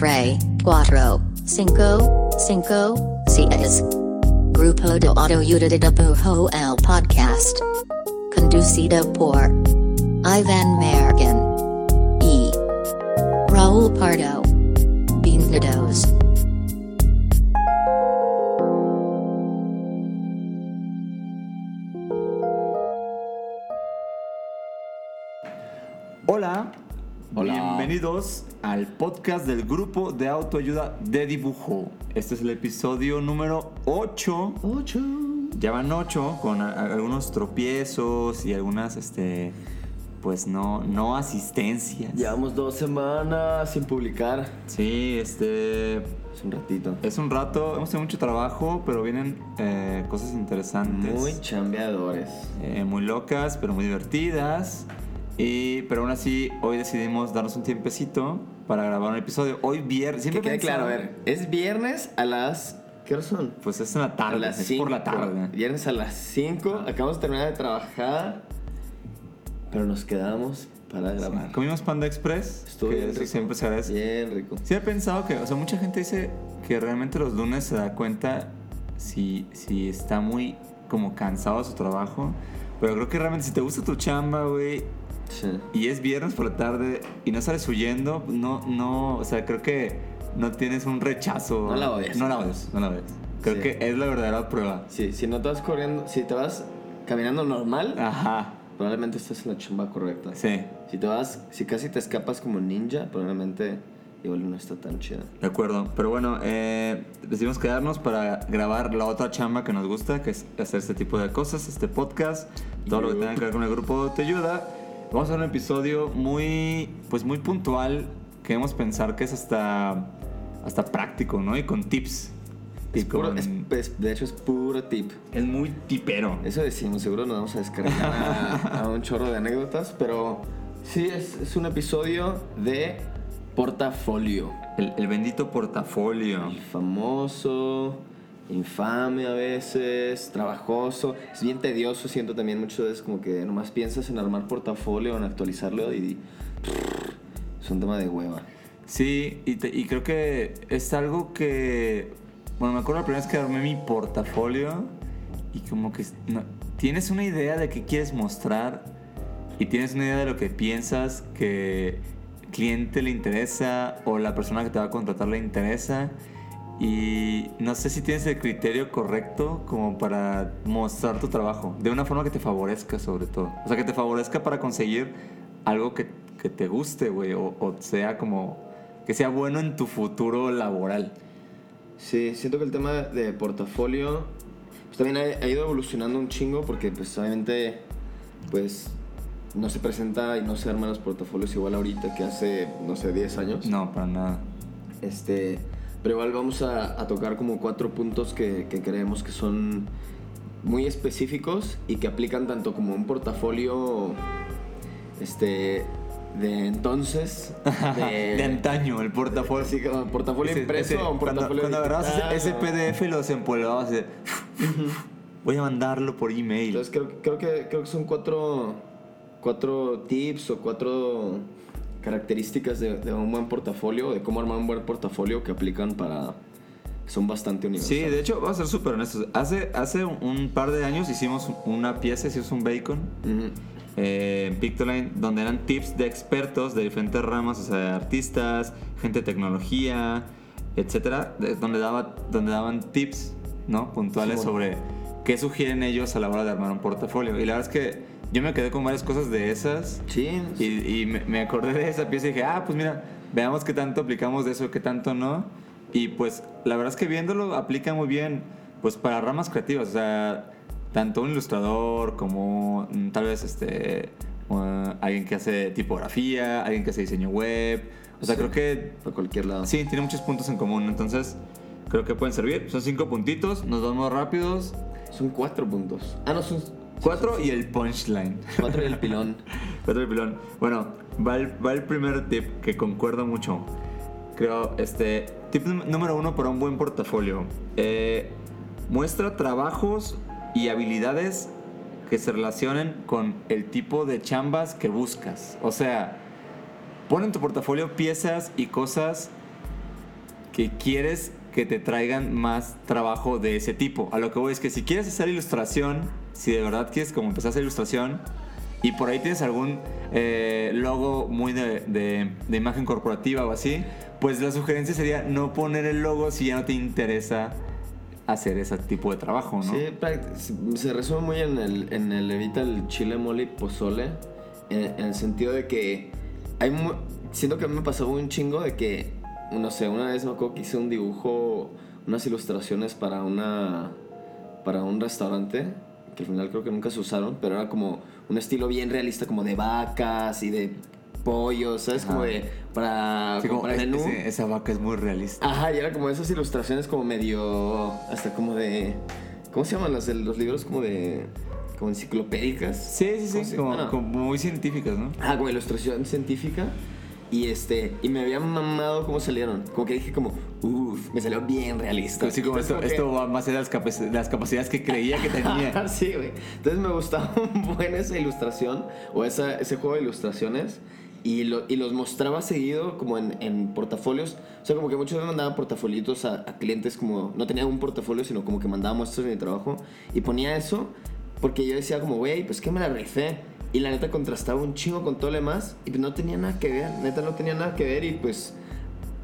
Tre, Cuatro, Cinco, Cinco, Seis. Grupo de Autoayuda de Pujo el Podcast. Conducido por Ivan Mergen. E. Raul Pardo. Bienvenidos. Hola, Hola. bienvenidos al podcast del grupo de autoayuda de dibujo. Este es el episodio número 8. Ocho. Ya van 8 con a- algunos tropiezos y algunas, este, pues no, no asistencias. Llevamos dos semanas sin publicar. Sí, este, Es un ratito. es un rato, hemos tenido mucho trabajo, pero vienen eh, cosas interesantes. Muy chambeadores. eh, muy locas, pero muy divertidas. Y, pero aún así, hoy decidimos darnos un tiempecito para grabar un episodio. Hoy viernes. Que Siempre quede pensaba- claro, a ver, es viernes a las. ¿Qué hora son? Pues es en la A tarde, las es 5. por la tarde. Viernes a las 5. Acabamos de terminar de trabajar. Pero nos quedamos para grabar. Comimos Panda Express, Estuvo que bien eso rico. siempre se agradece. Bien rico. Sí he pensado que, o sea, mucha gente dice que realmente los lunes se da cuenta si, si está muy como cansado de su trabajo. Pero creo que realmente si te gusta tu chamba, güey, Sí. y es viernes por la tarde y no sales huyendo, no, no, o sea, creo que no tienes un rechazo. No la odias. No la odias, no la odias. Creo Sí. que es la verdadera prueba. Sí, si no te vas corriendo, si te vas caminando normal, Ajá, probablemente estás en la chamba correcta. sí, Si te vas, si casi te escapas como ninja, probablemente igual no está tan chida. de acuerdo. Pero bueno, eh, decidimos quedarnos para grabar la otra chamba que nos gusta, que es hacer este tipo de cosas, este podcast, todo lo que tenga que ver con el grupo Te Ayuda. Vamos a hacer un episodio muy, pues muy puntual, queremos pensar que es hasta, hasta práctico, ¿no? Y con tips. Es puro- con- es- es- de hecho, es puro tip. Es muy tipero. Eso decimos, seguro nos vamos a descargar a, a un chorro de anécdotas, pero sí, es, es un episodio de portafolio. El, el bendito portafolio. El famoso, infame a veces, trabajoso. Es bien tedioso, siento también muchas veces como que nomás piensas en armar portafolio, en actualizarlo y es un tema de hueva. Sí, y, te- y creo que es algo que. Bueno, me acuerdo la primera vez que armé mi portafolio y como que no- tienes una idea de qué quieres mostrar y tienes una idea de lo que piensas que cliente le interesa o la persona que te va a contratar le interesa y no sé si tienes el criterio correcto como para mostrar tu trabajo de una forma que te favorezca sobre todo. O sea, que te favorezca para conseguir algo que, que te guste, güey, o, o sea como que sea bueno en tu futuro laboral. Sí, siento que el tema de portafolio pues también ha, ha ido evolucionando un chingo porque pues obviamente pues no se presenta y no se arman los portafolios igual ahorita que hace, no sé, 10 años. No, para nada. Este, pero igual vamos a, a tocar como cuatro puntos que, que creemos que son muy específicos y que aplican tanto como un portafolio este, de entonces, de, de antaño, el portafolio. así como portafolio Ese- impreso ese- o un cuando, portafolio cuando agarrabas digital, ese, PDF y lo desempolvabas de, voy a mandarlo por email. Entonces creo, creo, que, creo que son cuatro, cuatro tips o cuatro características de, de un buen portafolio, de cómo armar un buen portafolio que aplican para... son bastante Sí, universales. de hecho, vamos a ser súper honestos. Hace, hace un par de años hicimos una pieza, hicimos un bacon Ujú. eh, en Pictoline, donde eran tips de expertos de diferentes ramas, o sea, de artistas, gente de tecnología, etcétera, de- donde, daba, donde daban tips, ¿no? Puntuales Sí, sobre qué sugieren ellos a la hora de armar un portafolio. Y la verdad es que yo me quedé con varias cosas de esas. Sí, Y, y me, me acordé de esa pieza y dije, ah, pues mira, veamos qué tanto aplicamos de eso, qué tanto no. Y pues la verdad es que viéndolo aplica muy bien, pues para ramas creativas, o sea, tanto un ilustrador como mm, tal vez este, uh, alguien que hace tipografía, alguien que hace diseño web. O sea, Sí. creo que para cualquier lado. sí, tiene muchos puntos en común, entonces creo que pueden servir. Son cinco puntitos, nos vamos rápidos. Son cuatro puntos. Ah, no, son Cuatro y el punchline. cuatro y el pilón. Cuatro de pilón. Bueno, va el, va el primer tip que concuerdo mucho. Creo, este. Tip número uno para un buen portafolio. Eh, muestra trabajos y habilidades que se relacionen con el tipo de chambas que buscas. O sea, pon en tu portafolio piezas y cosas que quieres que te traigan más trabajo de ese tipo. A lo que voy es que si quieres hacer ilustración, si de verdad quieres como empezar a hacer ilustración y por ahí tienes algún eh, logo muy de, imagen corporativa o así, pues la sugerencia sería no poner el logo si ya no te interesa hacer ese tipo de trabajo, ¿no? Sí, se resume muy en el, en el evita el chile mole pozole, en, el sentido de que hay siento que a mí me pasó un chingo de que, no sé, una vez me acuerdo que hice un dibujo, unas ilustraciones para una, para un restaurante, que al final creo que nunca se usaron, pero era como un estilo bien realista, como de vacas y de pollos, ¿sabes? Ajá. Como de, para, Sí, como como es- menú. ese- esa vaca es muy realista. Ajá, y era como esas ilustraciones como medio. Hasta como de. ¿Cómo se llaman las de los libros? Como de. como enciclopédicas. Sí, sí, ¿Cómo sí, como, bueno. como muy científicas, ¿no? Ah, como ilustración científica. Y este. Y me había mamado cómo salieron. Como que dije como. Uff, me salió bien realista. Así como esto, que- esto va más allá de las, de las capacidades que creía que tenía. sí, güey. Entonces me gustaba un buen esa ilustración o esa, ese juego de ilustraciones y, lo- y los mostraba seguido como en, en portafolios. O sea, como que muchos me mandaban portafolios a, a clientes como... No tenía un portafolio, sino como que mandaba muestras de mi trabajo y ponía eso porque yo decía como, güey, pues que me la rifé. Y la neta contrastaba un chingo con todo lo demás y pues no tenía nada que ver. Neta no tenía nada que ver y pues...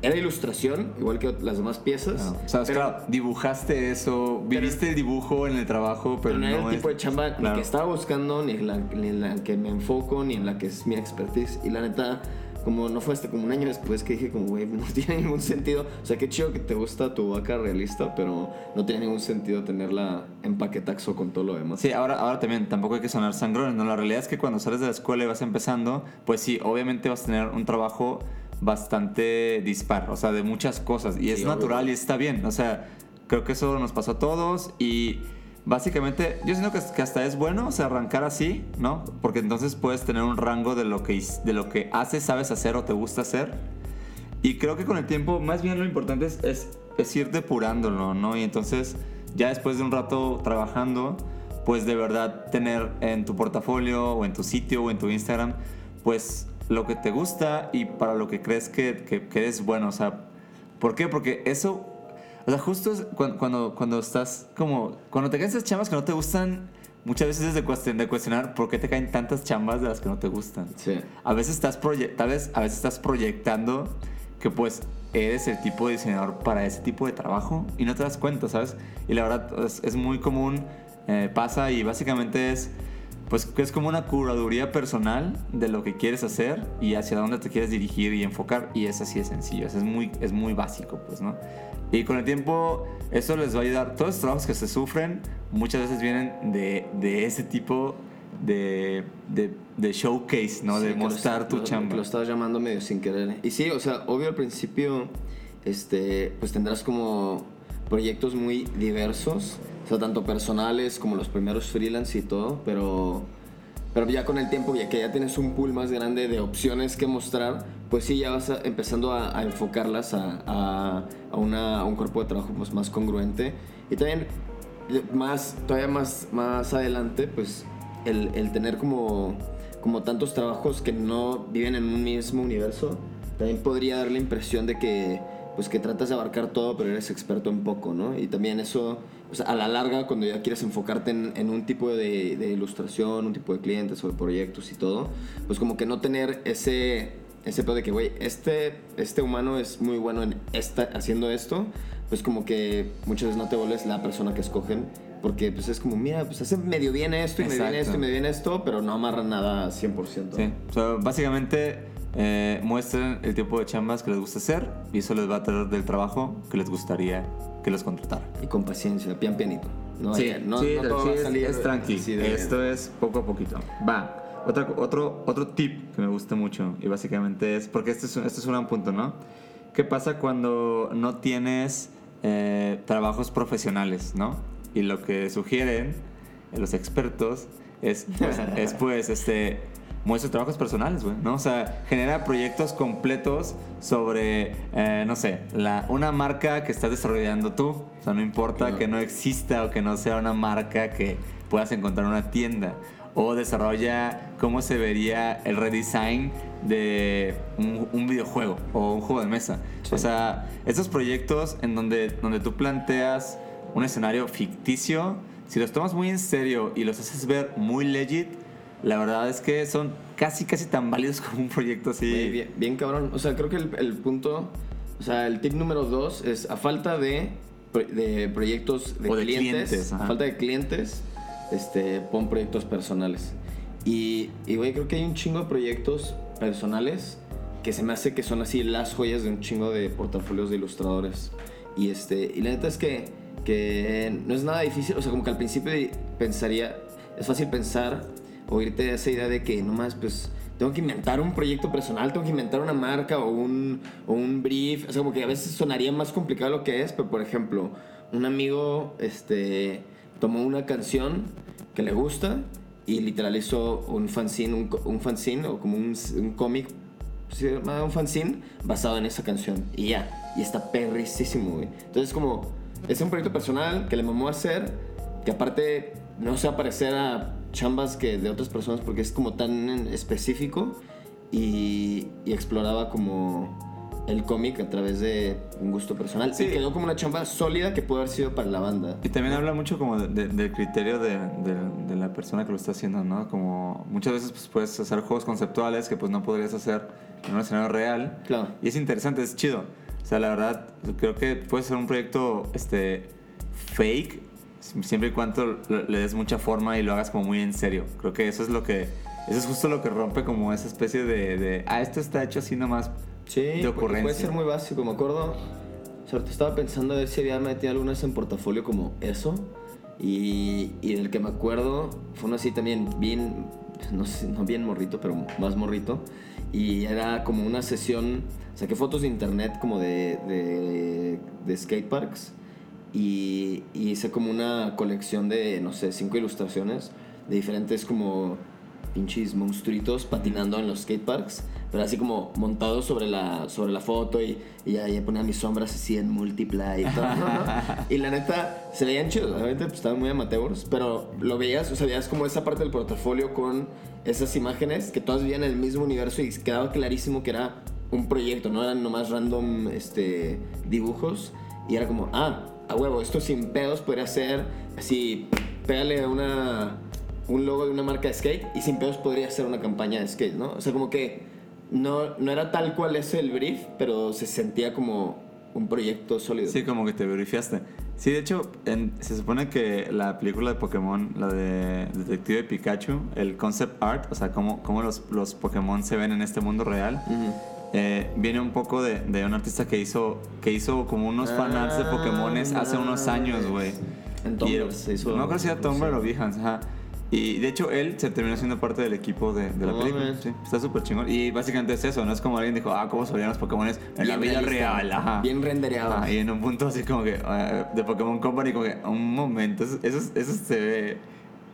Era ilustración, igual que las demás piezas. No, o sea, pero- claro, dibujaste eso, viviste el dibujo en el trabajo, pero, pero no era el es- tipo de chamba ni que estaba buscando, ni en, la, ni en la que me enfoco, ni en la que es mi expertise. Y la neta, como no fue hasta como un año después que dije como, güey, no tiene ningún sentido. O sea, qué chido que te gusta tu vaca realista, pero no tiene ningún sentido tenerla en paquetaxo con todo lo demás. Sí, ahora, ahora también tampoco hay que sonar sangrón, ¿no? La realidad es que cuando sales de la escuela y vas empezando, pues sí, obviamente vas a tener un trabajo bastante dispar, o sea, de muchas cosas. Y es natural y está bien. O sea, creo que eso nos pasó a todos y básicamente yo siento que, que hasta es bueno, o sea, arrancar así, ¿no? Porque entonces puedes tener un rango de lo que, de lo que haces, sabes hacer o te gusta hacer. Y creo que con el tiempo, más bien lo importante es, es, es ir depurándolo, ¿no? Y entonces, ya después de un rato trabajando, pues de verdad tener en tu portafolio o en tu sitio o en tu Instagram, pues lo que te gusta y para lo que crees que, que, que eres bueno. O sea, ¿por qué? Porque eso, o sea, justo es cuando, cuando, cuando estás como, cuando te caen esas chambas que no te gustan, muchas veces es de, cuestion- de cuestionar por qué te caen tantas chambas de las que no te gustan. Sí. A veces estás proye- tal vez a veces estás proyectando que pues eres el tipo de diseñador para ese tipo de trabajo y no te das cuenta, ¿sabes? Y la verdad es, es muy común, eh, pasa y básicamente es pues que es como una curaduría personal de lo que quieres hacer y hacia dónde te quieres dirigir y enfocar y es así de sencillo, es, es muy, es muy básico, pues, ¿no? Y con el tiempo eso les va a ayudar. Todos los trabajos que se sufren muchas veces vienen de, de ese tipo de, de, de showcase, ¿no? Sí, de lo mostrar tu lo- chamba. Lo estabas llamando medio sin querer. Y sí, o sea, obvio al principio, este, pues tendrás como proyectos muy diversos, o sea, tanto personales como los primeros freelance y todo, pero, pero ya con el tiempo, ya que ya tienes un pool más grande de opciones que mostrar, pues sí, ya vas a- empezando a, a enfocarlas a, una- a un cuerpo de trabajo pues, más congruente. Y también, eh, más, todavía más, más adelante, pues el, el tener como, como tantos trabajos que no viven en un mismo universo, también podría dar la impresión de que, pues, que tratas de abarcar todo, pero eres experto en poco, ¿no? Y también eso, sea, a la larga, cuando ya quieres enfocarte en, en un tipo de, de ilustración, un tipo de clientes o de proyectos y todo, pues como que no tener ese, ese pedo de que, güey, este, este humano es muy bueno en esta, haciendo esto, pues como que muchas veces no te vuelves la persona que escogen, porque pues es como, mira, pues hace medio bien esto y medio bien Exacto. esto y medio bien esto, pero no amarran nada 100%. Sí, o sea, básicamente eh, muestren el tipo de chambas que les gusta hacer y eso les va a traer del trabajo que les gustaría que los contratara. Y con paciencia, pian pianito. No, sí, hay- no, sí, no sí, todo va a es, salir es tranqui. así de- Esto es poco a poquito. Va. Otra, otro, otro tip que me gusta mucho y básicamente es, porque este es, un- este es un gran punto, ¿no? ¿Qué pasa cuando no tienes eh, trabajos profesionales, ¿no? Y lo que sugieren eh, los expertos es, pues, es pues, este, muestra trabajos personales, güey, ¿no? O sea, genera proyectos completos sobre, eh, no sé, la, una marca que estás desarrollando tú. O sea, no importa que no exista o que no sea una marca que puedas encontrar en una tienda. O desarrolla cómo se vería el redesign de un, un videojuego o un juego de mesa. O sea, estos proyectos en donde, donde tú planteas un escenario ficticio, si los tomas muy en serio y los haces ver muy legit, la verdad es que son casi, casi tan válidos como un proyecto así. Bien, bien cabrón. O sea, creo que el, el punto, o sea, el tip número dos es a falta de, de proyectos de O de clientes, a falta de clientes, este, pon proyectos personales. Y, y, güey, creo que hay un chingo de proyectos personales que se me hace que son así las joyas de un chingo de portafolios de ilustradores. Y, este, y la neta es que, que no es nada difícil, o sea, como que al principio pensaría, es fácil pensar o irte a esa idea de que nomás, pues, tengo que inventar un proyecto personal, tengo que inventar una marca o un, o un brief. O sea, como que a veces sonaría más complicado lo que es, pero por ejemplo, un amigo este, tomó una canción que le gusta y literal hizo un fanzine, un, fanzine o como un, cómic, se llama un fanzine basado en esa canción. Y ya, y está perricísimo, güey. Entonces, como, es un proyecto personal que le mamó hacer, que aparte no se va a parecer a chambas que de otras personas porque es como tan específico y exploraba como el cómic a través de un gusto personal. Sí. Y quedó como una chamba sólida que pudo haber sido para la banda. Y también habla mucho como de- de- del criterio de, de- de la persona que lo está haciendo, ¿no? Como muchas veces pues, puedes hacer juegos conceptuales que pues no podrías hacer en un escenario real. Claro. Y es interesante, es chido. O sea, la verdad, creo que puede ser un proyecto este, fake, siempre y cuando le des mucha forma y lo hagas como muy en serio. Creo que eso es lo que... Eso es justo lo que rompe como esa especie de... de, ah, esto está hecho así nomás Sí, de ocurrencia. puede ser muy básico. Me acuerdo, o sea, ahorita estaba pensando a ver si había metido algunas en portafolio como eso. Y, y del que me acuerdo fue uno así también bien, no sé, no bien morrito, pero más morrito. Y era como una sesión, saqué fotos de internet como de, de, de skateparks. Y, y hice como una colección de, no sé, cinco ilustraciones de diferentes como pinches monstruitos patinando en los skateparks, pero así como montados sobre la, sobre la foto y, y ya, ya ponía mis sombras así en multiply y todo. ¿no? Y la neta, se veían chidos, obviamente pues, estaban muy amateurs, pero lo veías, o sea, veías como esa parte del portafolio con esas imágenes que todas vivían en el mismo universo y quedaba clarísimo que era un proyecto, no eran nomás random este, dibujos y era como, ah, a huevo, esto sin pedos podría ser así, pégale una un logo de una marca de skate y sin pedos podría ser una campaña de skate, ¿no? O sea, como que no, no era tal cual ese el brief, pero se sentía como un proyecto sólido. Sí, como que te verificaste. Sí, de hecho, en- se supone que la película de Pokémon, la de Detective Pikachu, el concept art, o sea, cómo, cómo los, los Pokémon se ven en este mundo real, Ujú. eh, viene un poco de, de un artista que hizo, que hizo como unos fanarts de Ah, Pokémones hace unos años, güey. En Tumblr el- se hizo- No creo que sea Tumblr o Behance, ajá. Y de hecho él se terminó siendo parte del equipo de, de la película. Sí, está súper chingón. Y básicamente es eso, no es como alguien dijo, ah, ¿cómo se veían los Pokémon en la Bien vida realista, real? Ajá. Bien rendereado. Ajá, y en un punto así como que eh, de Pokémon Company, como que un momento, eso, eso, eso se ve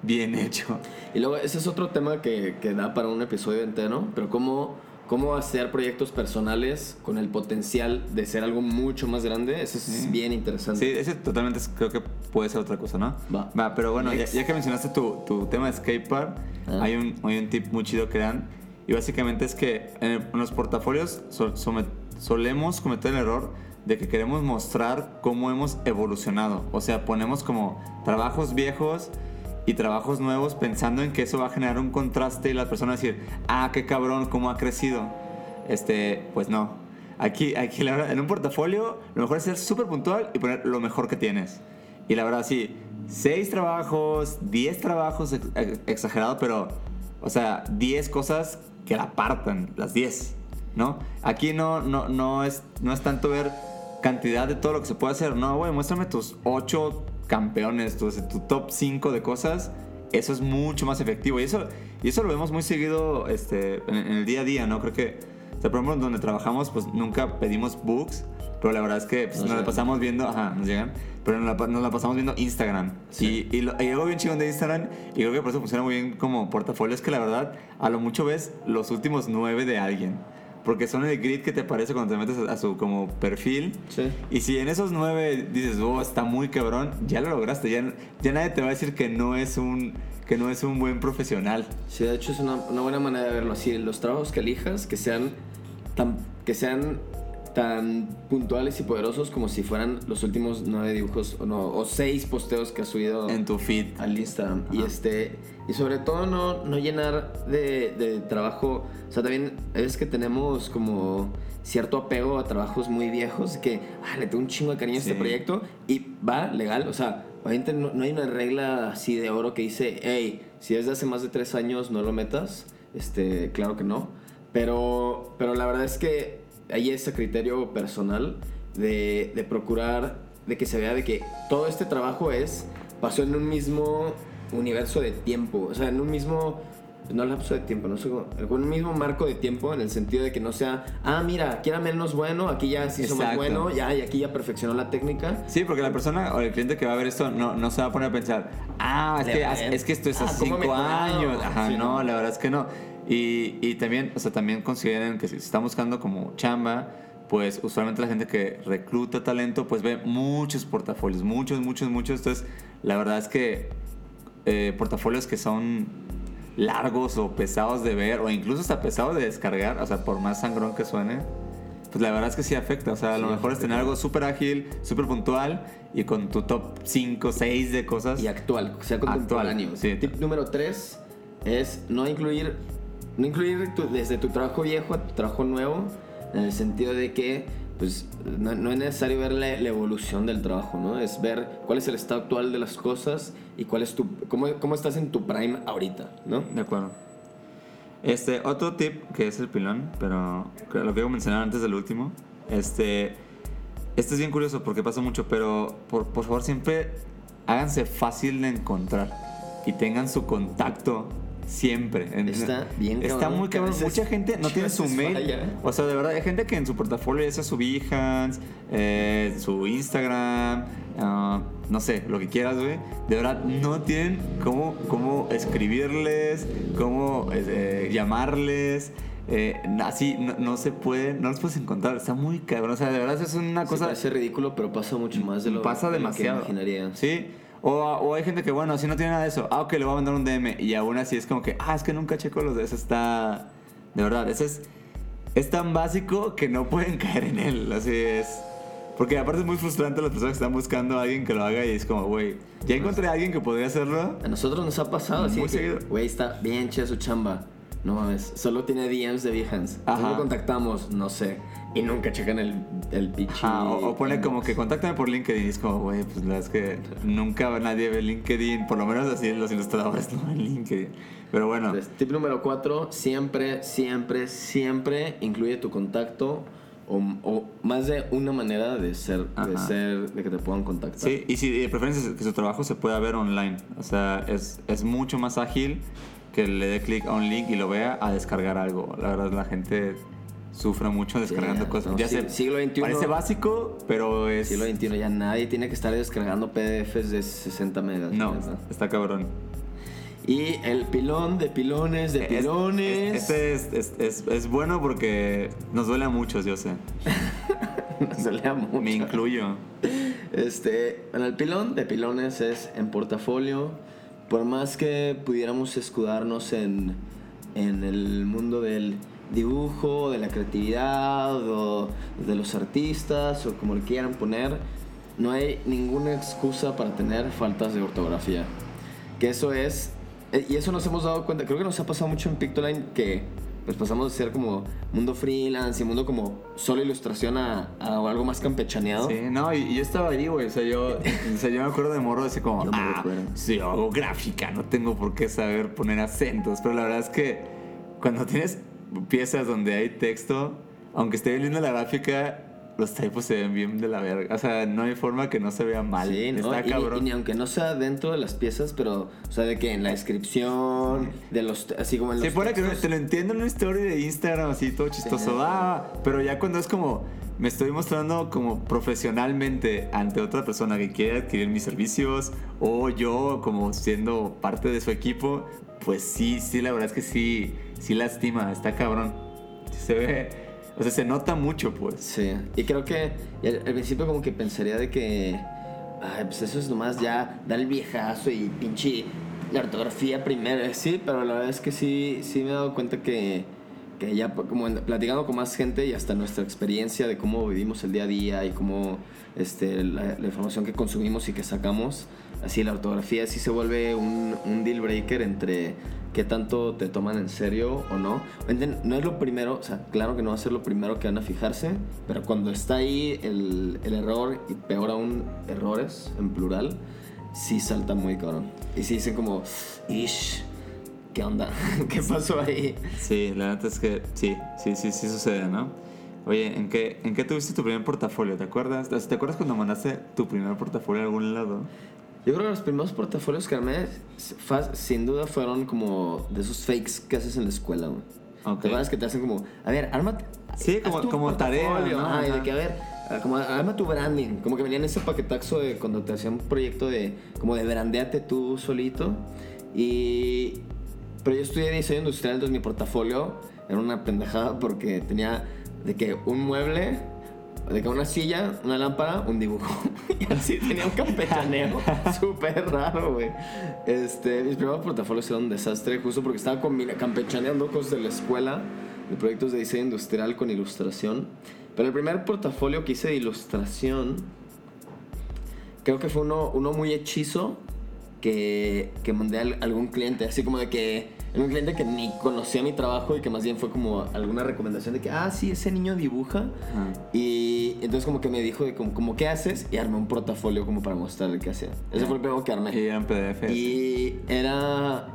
bien hecho. Y luego, ese es otro tema que, que da para un episodio entero, pero cómo, cómo hacer proyectos personales con el potencial de ser algo mucho más grande, eso es Sí. bien interesante. Sí, ese totalmente es- creo que puede ser otra cosa, ¿no? Va. pero bueno, ya, ya que mencionaste tu, tu tema de skatepark, Ah. hay, un, hay un tip muy chido que dan. Y básicamente es que en, el- en los portafolios sol- some- solemos cometer el error de que queremos mostrar cómo hemos evolucionado. O sea, ponemos como trabajos viejos y trabajos nuevos pensando en que eso va a generar un contraste y la persona va a decir, ah, qué cabrón, cómo ha crecido. Este, pues no. Aquí, aquí la verdad, en un portafolio, lo mejor es ser súper puntual y poner lo mejor que tienes. Y la verdad, sí, seis trabajos, 10 trabajos, ex- ex- exagerado, pero, o sea, 10 cosas que la partan, las 10, ¿no? Aquí no, no, no, es, no es tanto ver cantidad de todo lo que se puede hacer, no, güey, muéstrame tus 8 campeones, tu, tu top 5 de cosas, eso es mucho más efectivo. Y eso, y eso lo vemos muy seguido este, en, en el día a día, ¿no? Creo que, o sea, por ejemplo, donde trabajamos, pues nunca pedimos books, pero la verdad es que pues, Nos nos la pasamos viendo, ajá, nos llegan, pero nos la, nos la pasamos viendo Instagram. Sí. Y, y, lo, y algo bien chingón de Instagram, y creo que por eso funciona muy bien como portafolio, es que la verdad, a lo mucho ves los últimos nueve de alguien. Porque son el grid que te aparece cuando te metes a, su como perfil. Sí. Y si en esos nueve dices, oh, está muy cabrón, ya lo lograste. Ya, ya nadie te va a decir que no es un, que no es un buen profesional. Sí, de hecho es una, una buena manera de verlo así. Los trabajos que elijas que sean tan, que sean tan puntuales y poderosos como si fueran los últimos nueve dibujos o, no, o seis posteos que has subido En tu feed. al Instagram. Y este y sobre todo no, no llenar de, de trabajo. O sea, también es que tenemos como cierto apego a trabajos muy viejos que ah, le tengo un chingo de cariño a este proyecto y va legal. O sea, obviamente no, no hay una regla así de oro que dice, hey, si es de hace más de tres años no lo metas. Este, claro que no. Pero, pero la verdad es que hay ese criterio personal de, de procurar de que se vea de que todo este trabajo es pasó en un mismo universo de tiempo, o sea, en un mismo no lapso de tiempo, no sé cómo, un mismo marco de tiempo en el sentido de que no sea, ah, mira, aquí era menos bueno, aquí ya se hizo más bueno, ya y aquí ya perfeccionó la técnica. Sí, porque la persona o el cliente que va a ver esto no, no se va a poner a pensar, ah, es que, es que esto es Ah, hace ¿cómo ha cinco años. Ajá, Sí, no, no. la verdad es que no. Y, y también, o sea, también consideren que si se están buscando como chamba, pues usualmente la gente que recluta talento, pues ve muchos portafolios, muchos, muchos, muchos. Entonces, la verdad es que eh, portafolios que son largos o pesados de ver, o incluso hasta pesados de descargar, o sea, por más sangrón que suene, pues la verdad es que sí afecta. O sea, a lo Sí, mejor es tener algo súper ágil, súper puntual y con tu top 5, 6 de cosas. Y actual, sea contemporáneo. Actual, sí. Tip número 3 es no incluir, no incluir tu- desde tu trabajo viejo a tu trabajo nuevo, en el sentido de que pues, no, es necesario ver la, evolución del trabajo, ¿no? Es ver cuál es el estado actual de las cosas y cuál es tu, cómo, cómo estás en tu prime ahorita, ¿no? De acuerdo. Este, otro tip que es el pilón, pero lo quiero mencionar antes del último. Este, este es bien curioso porque pasa mucho, pero por, por favor siempre háganse fácil de encontrar y tengan su contacto siempre. En- Está bien Está cabrón, muy cabrón. Mucha gente no tiene su mail. falla. O sea, de verdad, hay gente que en su portafolio ya sea su Behance, eh, su Instagram, ah, no sé, lo que quieras, güey. De verdad, no tienen cómo, cómo escribirles, cómo eh, llamarles. eh, así no, no se puede, no los puedes encontrar. Está muy cabrón. O sea, de verdad, es una cosa. parece ridículo, pero pasa mucho más de lo, pasa de lo demasiado. que imaginarías. Sí. O, o hay gente que, bueno, si no tiene nada de eso, ah, ok, le voy a mandar un DM. Y aún así es como que, ah, es que nunca checo los de eso. Está. De verdad, eso es. Es tan básico que no pueden caer en él. Así es. Porque aparte es muy frustrante las personas que están buscando a alguien que lo haga y es como, güey, ya encontré a alguien que podría hacerlo. A nosotros nos ha pasado así Muy seguido. güey, está bien chida su chamba. No mames, solo tiene DMs de Behance. Ajá. ¿Cómo contactamos? No sé. Y nunca checan el, el pinche. Ajá, o, o pone como que contáctame por LinkedIn y es como, güey, pues la verdad es que nunca nadie ve LinkedIn, por lo menos así los ilustradores no ven LinkedIn. Pero bueno, Entonces, tip número 4, siempre, siempre, siempre incluye tu contacto o, o más de una manera de ser, de ser, de que te puedan contactar. Sí, y si de preferencia que su trabajo se pueda ver online. O sea, es, es mucho más ágil que le dé clic a un link y lo vea a descargar algo. La verdad, la gente sufre mucho descargando cosas. no, ya sí, sé, siglo XXI. parece básico, pero es... Siglo XXI ya nadie tiene que estar descargando PDFs de 60 megas. No, está cabrón. Y el pilón de pilones de Es- pilones. es- Este es, es, es- es bueno porque nos duele a muchos, yo sé. Se lea mucho. Me incluyo. Este, en el pilón de pilones es en portafolio. Por más que pudiéramos escudarnos en, en el mundo del dibujo, de la creatividad o de los artistas o como le quieran poner, no hay ninguna excusa para tener faltas de ortografía. Que eso es, eh, y eso nos hemos dado cuenta, creo que nos ha pasado mucho en Pictoline que pues pasamos de ser como mundo freelance y mundo como solo ilustración a, a algo más campechaneado. Sí, no, y, y yo estaba ahí, güey. O sea, yo, o sea, yo me acuerdo de morro, así como, Yo ah, si yo hago gráfica, no tengo por qué saber poner acentos. Pero la verdad es que cuando tienes piezas donde hay texto, aunque esté bien linda la gráfica, los typos se ven bien de la verga. O sea, no hay forma que no se vea mal. Sí, ¿no? Está cabrón. y ni aunque no sea dentro de las piezas, pero, o sea, de que en la descripción, de los, así como en los Se pone que te lo entiendo en una story de Instagram así todo chistoso. Ah, pero ya cuando es como me estoy mostrando como profesionalmente ante otra persona que quiere adquirir mis servicios o yo como siendo parte de su equipo, pues sí, sí, la verdad es que sí, sí lastima, está cabrón. Se ve, O sea, se nota mucho, pues. Sí, y creo que al, principio como que pensaría de que, pues eso es nomás ya dar el viejazo y pinche la ortografía primero, eh, sí, pero la verdad es que sí, sí me he dado cuenta que, que ya como platicando con más gente y hasta nuestra experiencia de cómo vivimos el día a día y cómo este, la, la información que consumimos y que sacamos, así la ortografía sí se vuelve un deal breaker entre qué tanto te toman en serio o no. No es lo primero, o sea, claro que no va a ser lo primero que van a fijarse, pero cuando está ahí el, el error y peor aún errores en plural, sí salta muy cabrón. Y sí dicen como, ish, ¿qué onda? ¿Qué pasó ahí? Sí, la neta es que sí, sí, sí, sí sucede, ¿no? Oye, ¿en qué, ¿en qué tuviste tu primer portafolio? ¿Te acuerdas? ¿Te acuerdas cuando mandaste tu primer portafolio a algún lado? Yo creo que los primeros portafolios que armé, sin duda, fueron como de esos fakes que haces en la escuela, güey. Ok. ¿Te acuerdas que te hacen como, a ver, arma. Sí, como- como tarea, portafolio", ¿no? ajá, y de que, a ver, como arma tu branding. Como que venía en ese paquetaxo de cuando te hacían un proyecto de, como de brandeate tú solito. Y. Pero yo estudié diseño industrial, entonces mi portafolio era una pendejada porque tenía de que un mueble, de que una silla, una lámpara, un dibujo. y así tenía un campechaneo súper raro, güey. Este, mis primeros portafolios eran un desastre, justo porque estaba campechaneando cosas de la escuela, de proyectos de diseño industrial con ilustración. Pero el primer portafolio que hice de ilustración, creo que fue uno, uno muy hechizo que, que mandé a al- algún cliente, así como de que era un cliente que ni conocía mi trabajo y que más bien fue como alguna recomendación de que, ah, sí, ese niño dibuja. Ajá. Y entonces como que me dijo de como, como, ¿qué haces? Y armé un portafolio como para mostrarle qué hacía. Ese fue el primero que armé. Y eran PDF. Y era...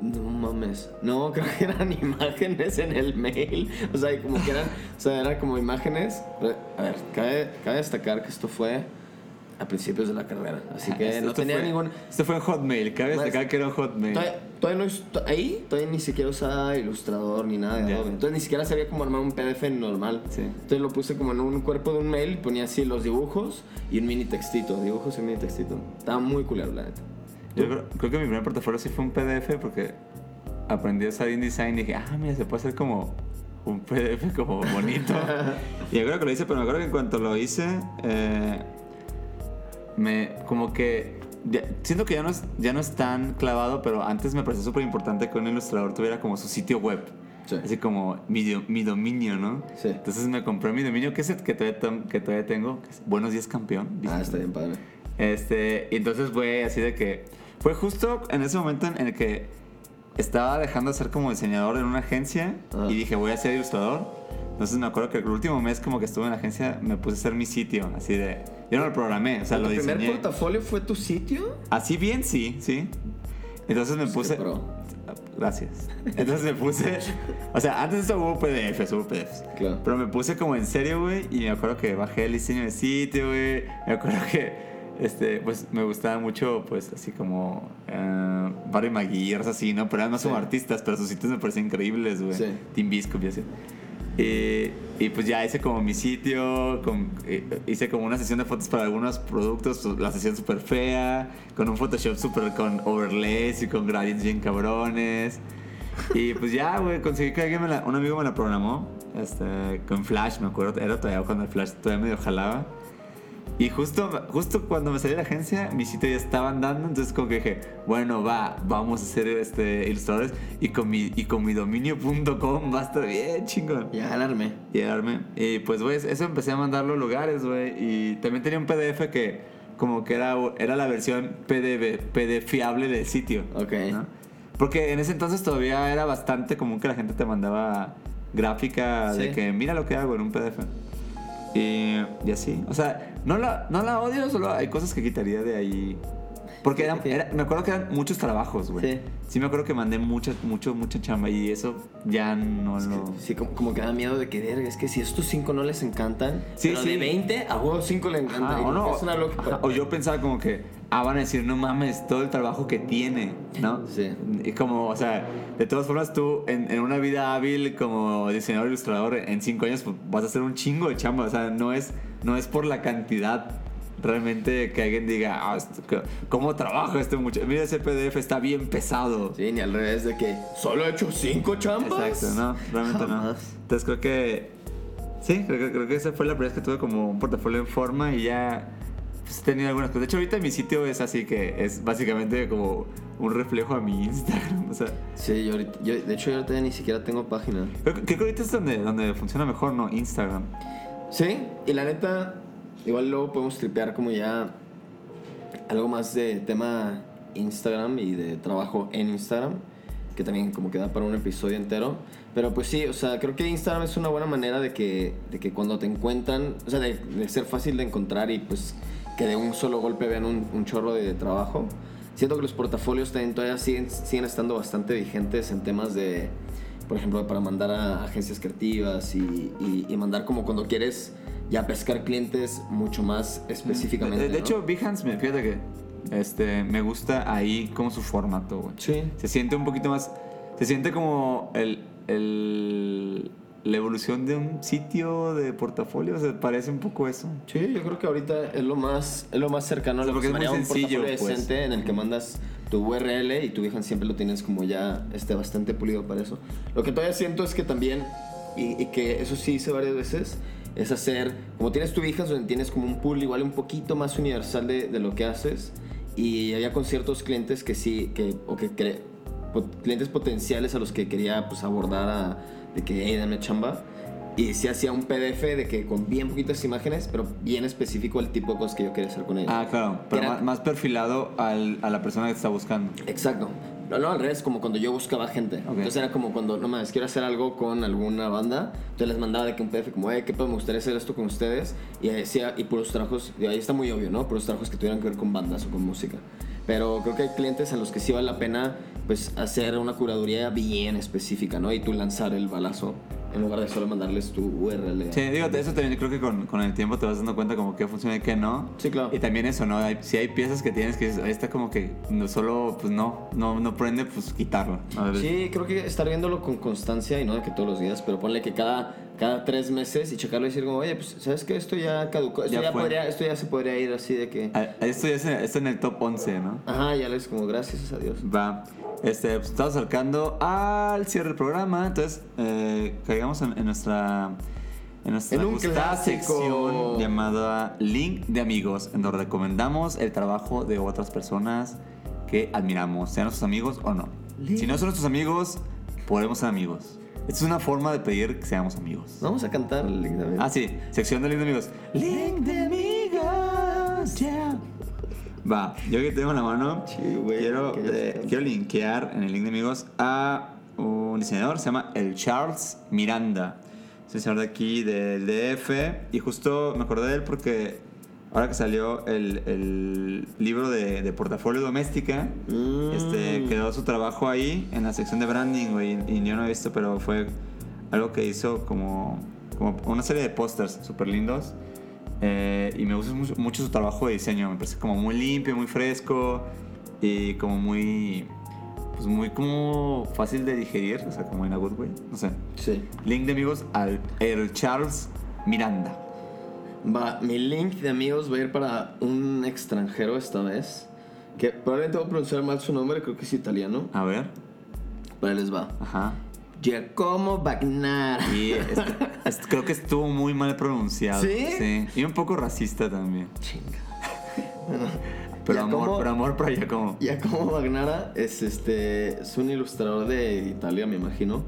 No mames. No, creo que eran imágenes en el mail. O sea, como que eran... O sea, eran como imágenes... A ver, cabe, cabe destacar que esto fue a principios de la carrera. Así que no Esto tenía fue- ningún... Esto fue en Hotmail, cabe destacar que era Hotmail. Todavía, todavía no ahí todavía ni siquiera usaba ilustrador ni nada de. Adobe. Entonces ni siquiera sabía cómo armar un PDF normal. Sí. Entonces lo puse como en un cuerpo de un mail y ponía así los dibujos y un mini textito. Dibujos y un mini textito. Estaba muy culero, la neta. Yo creo, creo que mi primer portafolio sí fue un PDF porque aprendí a usar InDesign y dije, ah, mira, se puede hacer como un PDF como bonito. y yo creo que lo hice, pero me acuerdo que en cuanto lo hice, eh, me como que ya- siento que ya no, es, ya no es tan clavado, pero antes me parecía súper importante que un ilustrador tuviera como su sitio web. Sí. Así como mi, mi dominio, ¿no? Sí. Entonces me compré mi dominio, que es el que todavía, que todavía tengo, que es Buenos Días Campeón. Ah, está bien padre. Este, y entonces fue así de que. Fue justo en ese momento en el que estaba dejando de ser como diseñador en una agencia Ajá. y dije, voy a ser ilustrador. Entonces me acuerdo que el último mes, como que estuve en la agencia, me puse a hacer mi sitio, así de. Yo no lo programé, o sea, lo ¿Tu primer diseñé. portafolio fue tu sitio? Así bien, sí, sí. Entonces me Pues puse. Gracias. Entonces me puse. O sea, antes de eso hubo PDFs, hubo PDFs. Claro. Pero me puse como en serio, güey. Y me acuerdo que bajé el diseño de sitio, güey. Me acuerdo que. Este, pues me gustaba mucho, pues así como. Uh, Barry McGuire, así, ¿no? Pero además como Sí. artistas, pero sus sitios me parecían increíbles, güey. Sí. Tim Biscuit y así. Y, y pues ya hice como mi sitio, eh, hice como una sesión de fotos para algunos productos, la sesión súper fea, con un Photoshop súper con overlays y con gradients bien cabrones. Y pues ya, güey, conseguí que alguien me la- un amigo me la programó, este, con Flash, me acuerdo, era todavía cuando el Flash todavía medio jalaba. Y justo, justo cuando me salí de la agencia, mi sitio ya estaba andando, entonces como que dije, bueno, va, vamos a ser este, ilustradores y con mi, y con mi dominio.com va a estar bien chingón. Ya alarmé. Y darme. Y pues, güey, eso empecé a mandarlo a lugares, güey. Y también tenía un PDF que como que era, era la versión PDF, PDFiable del sitio. Ok. ¿no? Porque en ese entonces todavía era bastante común que la gente te mandaba gráfica de que mira lo que hago en un PDF. Y, y así. O sea, no la, no la odio, solo hay cosas que quitaría de ahí. Porque eran- era- me acuerdo que eran muchos trabajos, güey. Sí. Sí. me acuerdo que mandé mucha, mucho, mucha chamba y eso ya no lo... Sí, como, como que da miedo de que, verga, es que si estos cinco no les encantan, Sí, pero sí. de 20, a huevo 5 le encantan. Y o no. Es o yo pensaba como que, ah, van a decir, no mames, todo el trabajo que tiene, ¿no? Sí. Y como, o sea, de todas formas tú en, en una vida hábil como diseñador ilustrador en cinco años pues, vas a hacer un chingo de chamba, o sea, no es, no es por la cantidad realmente que alguien diga, ah, ¿cómo trabaja este muchacho? Mira, ese PDF está bien pesado. Sí, ni al revés de que solo he hecho cinco chambas. Exacto, no, realmente no. Jamás. Entonces creo que, sí, creo, que- creo que esa fue la primera vez que tuve como un portafolio en forma y ya pues, he tenido algunas cosas. De hecho, ahorita mi sitio es así que es básicamente como un reflejo a mi Instagram. O sea, Sí, yo ahorita, yo, de hecho yo ahorita ni siquiera tengo página. creo, creo que ahorita es donde, donde funciona mejor, ¿no? Instagram. Sí, y la neta, igual luego podemos tripear como ya algo más de tema Instagram y de trabajo en Instagram, que también como que da para un episodio entero. Pero pues sí, o sea, creo que Instagram es una buena manera de que, de que cuando te encuentran, o sea, de, ser fácil de encontrar y pues que de un solo golpe vean un, chorro de trabajo. Siento que los portafolios también todavía siguen estando bastante vigentes en temas de, por ejemplo, para mandar a agencias creativas y, y- y mandar como cuando quieres ya pescar clientes mucho más específicamente. De, de ¿no? hecho, Behance, me fíjate que este, me gusta ahí como su formato, güey. sí. Se siente un poquito más. Se siente como el, el- la evolución de un sitio de portafolio. O sea, parece un poco eso. Sí, yo creo que ahorita es lo más, es lo más cercano a O sea, lo que se es muy llama un sencillo, portafolio pues. decente en el que mandas tu URL y tu Behance siempre lo tienes como ya este, bastante pulido para eso. Lo que todavía siento es que también, y, y que eso sí hice varias veces, es hacer, como tienes tu Behance donde tienes como un pool igual un poquito más universal de, de lo que haces y había con ciertos clientes que sí, que, o que po- clientes potenciales a los que quería pues abordar a, de que, hey, dame chamba. Y sí hacía un PDF de que con bien poquitas imágenes, pero bien específico el tipo de cosas que yo quería hacer con ellos. Ah, claro. Pero Era- más, perfilado al- a la persona que te está buscando. Exacto. No, no, al revés, como cuando yo buscaba gente. Ok. Entonces era como cuando, no más, quiero hacer algo con alguna banda. Entonces les mandaba de que un PDF como, eh, ¿qué pedo? Me gustaría hacer esto con ustedes. Y decía, y puros trabajos, y ahí está muy obvio, ¿no? Puros trabajos que tuvieran que ver con bandas o con música. Pero creo que hay clientes en los que sí vale la pena, pues, hacer una curaduría bien específica, ¿no? Y tú lanzar el balazo en lugar de solo mandarles tu URL. Sí, digo, eso también creo que con, con el tiempo te vas dando cuenta como qué funciona y qué no. Sí, claro. Y también eso, ¿no? Hay- si hay piezas que tienes que esta como que no solo, pues no, no, no prende, pues quitarlo. A. Sí, creo que estar viéndolo con constancia y no de que todos los días, pero ponle que cada, cada tres meses y checarlo y decir como, oye, pues, ¿sabes qué? Esto ya caducó, esto Ya ya, podría, esto ya se podría ir así de que... Ah, Esto ya es, esto en el top 11, ¿no? Ajá, ya les como, gracias a Dios. Va. Este, pues, estamos acercando al cierre del programa. Entonces, eh, caigamos en, en nuestra. En nuestra En un sección llamada Link de Amigos, en donde recomendamos el trabajo de otras personas que admiramos, sean nuestros amigos o no. Si no son nuestros amigos, podemos ser amigos. Esta es una forma de pedir que seamos amigos. Vamos a cantar lindamente. Ah, sí, sección de Link de Amigos. Link de Amigos, yeah. Va, yo que tengo en la mano, Sí, güey, quiero, ya eh, quiero linkear en el link de amigos a un diseñador, se llama el Charles Miranda. Es un diseñador de aquí del DF y justo me acordé de él porque ahora que salió el, el libro de, de portafolio doméstica, Mm. este, quedó su trabajo ahí en la sección de branding, güey, y yo no he visto, pero fue algo que hizo como, como una serie de pósters súper lindos. Eh, y me gusta mucho, mucho su trabajo de diseño. Me parece como muy limpio, muy fresco y como muy. Pues muy como fácil de digerir. O sea, como en a good way. No sé. Sí. Link de amigos al el Charles Miranda. Va, mi link de amigos va a ir para un extranjero esta vez. Que probablemente voy a pronunciar mal su nombre, creo que es italiano. A ver. Pero ahí les va. Ajá. Giacomo Bagnara. Y creo que estuvo muy mal pronunciado. ¿Sí? Sí. Y un poco racista también. Chinga. Pero Giacomo- amor, pero amor para Giacomo. Giacomo Bagnara es, este, es un ilustrador de Italia, me imagino.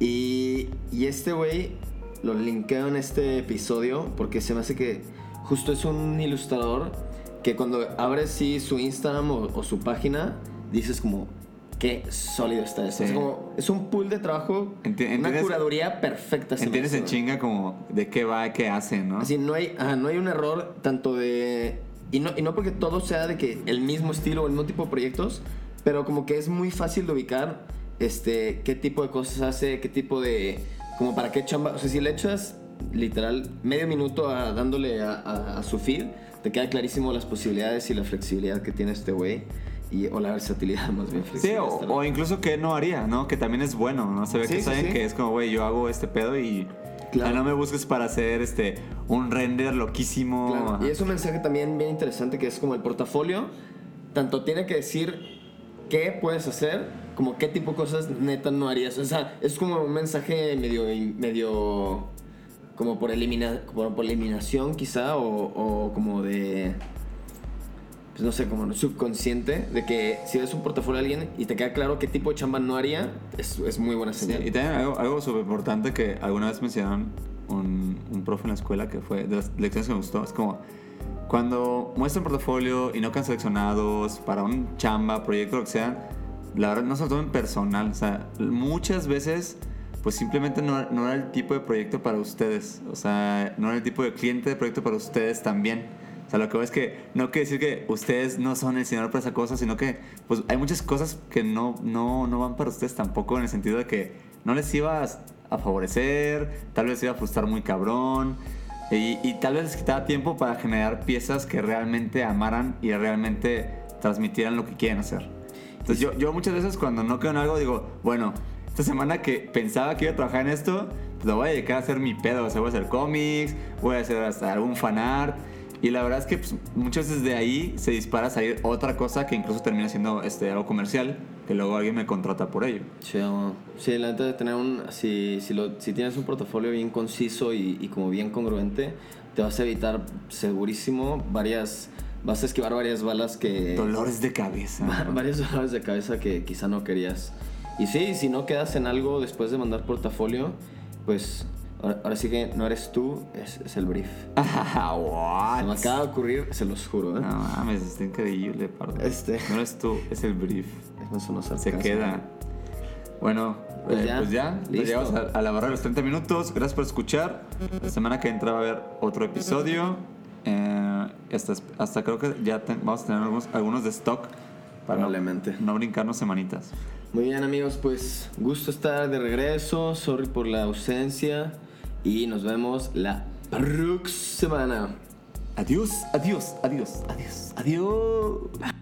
Y, y este güey lo linkeo en este episodio porque se me hace que justo es un ilustrador que cuando abres sí, su Instagram o, o su página, dices como, qué sólido está esto. Sí. Es, como, es un pool de trabajo, Enti- una curaduría perfecta. Entiendes en chinga como de qué va, qué hace, ¿no? Así, no hay, ajá, no hay un error tanto de... Y no, y no porque todo sea de que el mismo estilo o el mismo tipo de proyectos, pero como que es muy fácil de ubicar este, qué tipo de cosas hace, qué tipo de... Como para qué chamba... O sea, si le echas literal medio minuto a- dándole a, a- a su feed, te queda clarísimo las posibilidades y la flexibilidad que tiene este güey. Y, o la versatilidad más bien Sí, o, o incluso que no haría, ¿no? Que también es bueno, ¿no? Se ve Sí, que sí, saben sí. que es como, güey, yo hago este pedo y Claro. No me busques para hacer este un render loquísimo. Claro. Y es un mensaje también bien interesante que es como el portafolio, tanto tiene que decir qué puedes hacer, como qué tipo de cosas neta no harías. O sea, es como un mensaje medio, medio como por, elimina, por eliminación quizá, o, o como de, pues no sé, como subconsciente, de que si ves un portafolio de alguien y te queda claro qué tipo de chamba no haría, es, es muy buena Sí, señal. y también algo, algo súper importante que alguna vez mencionaron un, un profe en la escuela que fue de las lecciones que me gustó. Es como cuando muestran portafolio y no quedan seleccionados para un chamba, proyecto, lo que sea, la verdad no se lo tomen personal. O sea, muchas veces pues simplemente no, no era el tipo de proyecto para ustedes. O sea, no era el tipo de cliente de proyecto para ustedes también. O sea, lo que veo es que no quiere decir que ustedes no son el señor para esa cosa, sino que pues hay muchas cosas que no, no, no van para ustedes tampoco en el sentido de que no les iba a, favorecer, tal vez iba a frustrar muy cabrón y, y tal vez les quitaba tiempo para generar piezas que realmente amaran y realmente transmitieran lo que quieren hacer. Entonces yo, yo muchas veces cuando no quedo en algo digo, bueno, esta semana que pensaba que iba a trabajar en esto, pues lo voy a dedicar a hacer mi pedo. O sea, voy a hacer cómics, voy a hacer hasta algún fanart. Y la verdad es que pues, muchas veces de ahí se dispara a salir otra cosa que incluso termina siendo este, algo comercial, que luego alguien me contrata por ello. Sí, sí, la neta de tener un. Si, si, lo, si tienes un portafolio bien conciso y, y como bien congruente, te vas a evitar segurísimo varias. Vas a esquivar varias balas que. Dolores de cabeza. varios dolores de cabeza que quizá no querías. Y sí, si no quedas en algo después de mandar portafolio, pues ahora, ahora sí que no eres tú, es, es el brief. What? Se me acaba de ocurrir, se los juro, ¿eh? No mames, está increíble, perdón. Este. No eres tú, es el brief. No sonó Se sarcasmo. queda. Bueno, Pues eh, ya, pues ya, listo. llegamos a, a la barra de los 30 minutos. Gracias por escuchar. La semana que entra va a haber otro episodio. Eh, hasta, hasta creo que ya ten- vamos a tener algunos, algunos de stock para no- Probablemente. no, brincarnos semanitas. Muy bien amigos, pues gusto estar de regreso, sorry por la ausencia y nos vemos la próxima semana. Adiós, adiós, adiós, adiós, adiós.